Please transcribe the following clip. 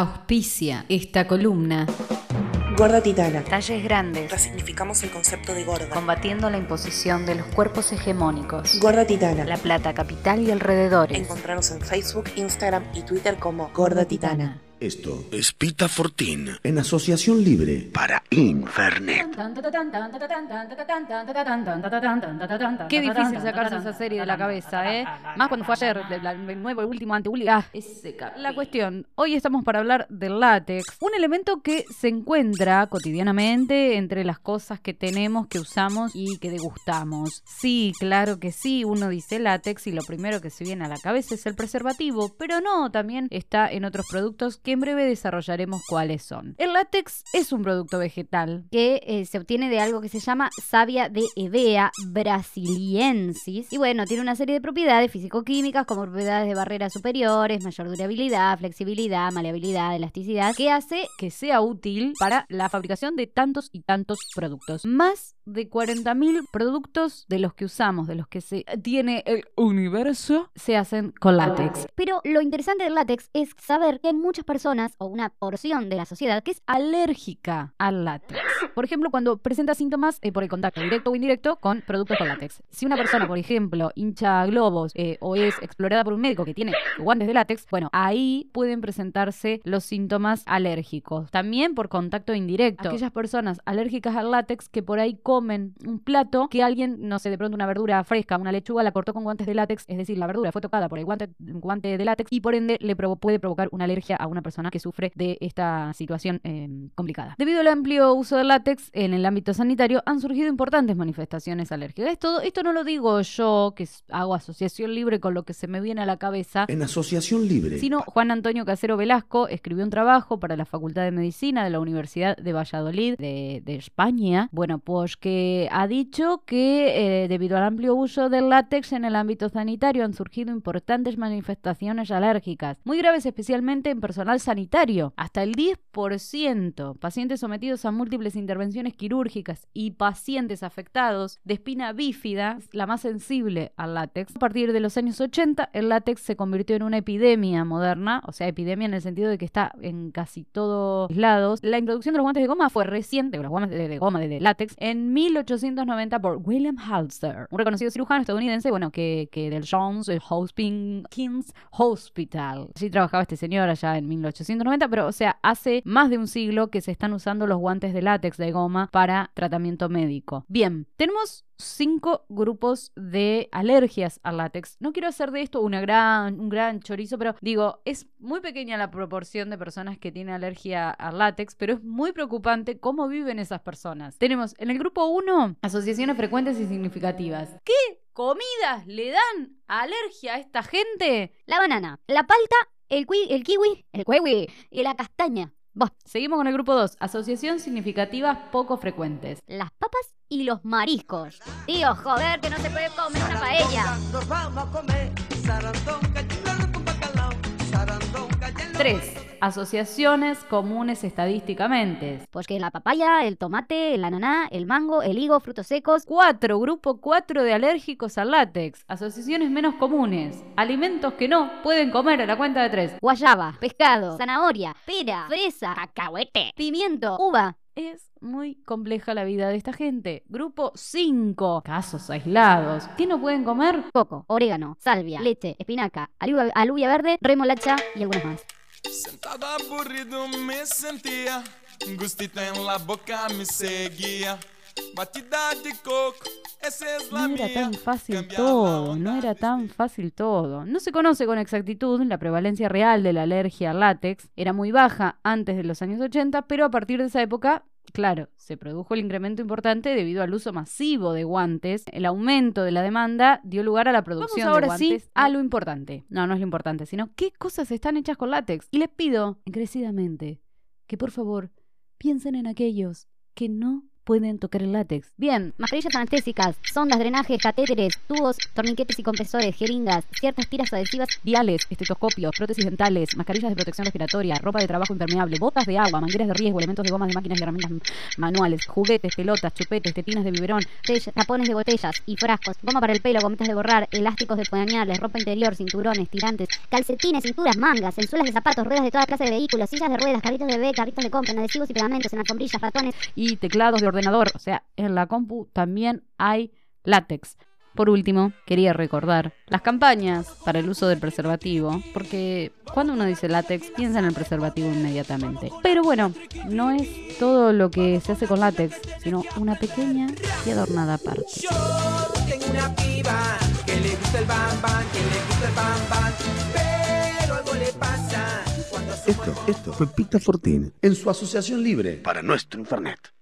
Auspicia esta columna. Gorda Titana. Talles grandes. Resignificamos el concepto de gorda. Combatiendo la imposición de los cuerpos hegemónicos. Gorda Titana. La Plata, capital y alrededores. Encontrarnos en Facebook, Instagram y Twitter como Gorda Titana. Esto es Pita Fortín en asociación libre para Infernet. Qué difícil sacarse esa serie de la cabeza, ¿eh? Más cuando fue ayer, el nuevo, el último, ante ah, La cuestión, hoy estamos para hablar del látex, un elemento que se encuentra cotidianamente entre las cosas que tenemos, que usamos y que degustamos. Sí, claro que sí, uno dice látex y lo primero que se viene a la cabeza es el preservativo, pero no, también está en otros productos que en breve desarrollaremos cuáles son. El látex es un producto vegetal que eh, se obtiene de algo que se llama savia de Evea brasiliensis y bueno, tiene una serie de propiedades físico-químicas como propiedades de barreras superiores, mayor durabilidad, flexibilidad, maleabilidad, elasticidad, que hace que sea útil para la fabricación de tantos y tantos productos. Más de 40.000 productos de los que usamos, de los que se tiene el universo, se hacen con látex. Pero lo interesante del látex es saber que hay muchas personas o una porción de la sociedad que es alérgica al látex. Por ejemplo, cuando presenta síntomas eh, por el contacto directo o indirecto con productos con látex. Si una persona, por ejemplo, hincha globos eh, o es explorada por un médico que tiene guantes de látex, bueno, ahí pueden presentarse los síntomas alérgicos. También por contacto indirecto. Aquellas personas alérgicas al látex que por ahí comen un plato que alguien, no sé, de pronto una verdura fresca, una lechuga, la cortó con guantes de látex, es decir, la verdura fue tocada por el guante, guante de látex y por ende le puede provocar una alergia a una persona que sufre de esta situación em, complicada. Debido al amplio uso del látex en el ámbito sanitario, han surgido importantes manifestaciones alérgicas. Esto, esto no lo digo yo, que hago asociación libre con lo que se me viene a la cabeza. En asociación libre. Sino Juan Antonio Casero Velasco escribió un trabajo para la Facultad de Medicina de la Universidad de Valladolid de, de España. Bueno, pues que ha dicho que eh, debido al amplio uso del látex en el ámbito sanitario han surgido importantes manifestaciones alérgicas, muy graves especialmente en personal sanitario. Hasta el 10% pacientes sometidos a múltiples intervenciones quirúrgicas y pacientes afectados de espina bífida, la más sensible al látex. A partir de los años 80, el látex se convirtió en una epidemia moderna, o sea, epidemia en el sentido de que está en casi todos lados. La introducción de los guantes de goma fue reciente, los guantes de, goma de, látex, en 1890 por William Halster, un reconocido cirujano estadounidense, bueno, que, que del Jones Hopkins Hospital. Allí trabajaba este señor allá en 1890, pero o sea, hace más de un siglo que se están usando los guantes de látex de goma para tratamiento médico. Bien, tenemos cinco grupos de alergias al látex. No quiero hacer de esto gran, un gran chorizo, pero digo, es muy pequeña la proporción de personas que tienen alergia al látex, pero es muy preocupante cómo viven esas personas. Tenemos en el grupo 1 asociaciones frecuentes y significativas. ¿Qué comidas le dan alergia a esta gente? La banana, la palta, el, el kiwi, el kiwi y la castaña. Seguimos con el grupo 2, asociación significativas poco frecuentes. Las papas y los mariscos. Tío, joder, que no se puede comer una paella. 3 asociaciones comunes estadísticamente. Pues que la papaya, el tomate, el ananá, el mango, el higo, frutos secos. 4. Grupo 4 de alérgicos al látex. Asociaciones menos comunes. Alimentos que no pueden comer a la cuenta de 3. Guayaba, pescado, zanahoria, pera, fresa, cacahuete, pimiento, uva. Es muy compleja la vida de esta gente. Grupo 5. Casos aislados. ¿Qué no pueden comer? Coco, orégano, salvia, leche, espinaca, alubia verde, remolacha y algunos más. Sentado aburrido me sentía, gustito en la boca me seguía. Batida de coco, esa es la No era tan fácil todo, no era tan fácil todo. No se conoce con exactitud la prevalencia real de la alergia al látex. Era muy baja antes de los años 80, pero a partir de esa época Claro, se produjo el incremento importante debido al uso masivo de guantes. El aumento de la demanda dio lugar a la producción ahora de guantes. Sí a lo importante. No, no es lo importante, sino qué cosas están hechas con látex. Y les pido, encarecidamente, que por favor piensen en aquellos que no pueden tocar el látex. Bien, mascarillas anestésicas, sondas, drenajes, catéteres, tubos, torniquetes y compresores, jeringas, ciertas tiras adhesivas, Viales, estetoscopios, prótesis dentales, mascarillas de protección respiratoria, ropa de trabajo impermeable, botas de agua, mangueras de riesgo, elementos de gomas de máquinas y herramientas manuales, juguetes, pelotas, chupetes, tetinas de biberón, tapones de botellas y frascos, goma para el pelo, gomitas de borrar, elásticos de pañales, ropa interior, cinturones, tirantes, calcetines, cinturas, mangas, ensuelas de zapatos, ruedas de toda clase de vehículos, sillas de ruedas, carritos de bebé, carritos de compra, adhesivos y pegamentos, en alfombrillas, ratones, y teclados de ordenador. O sea, en la compu también hay látex. Por último, quería recordar las campañas para el uso del preservativo, porque cuando uno dice látex piensa en el preservativo inmediatamente. Pero bueno, no es todo lo que se hace con látex, sino una pequeña y adornada parte. Yo tengo una piba que le gusta el bam bam, que le gusta el bam bam, pero algo le pasa Esto, esto fue Pita Fortín en su asociación libre. Para nuestro Infernet.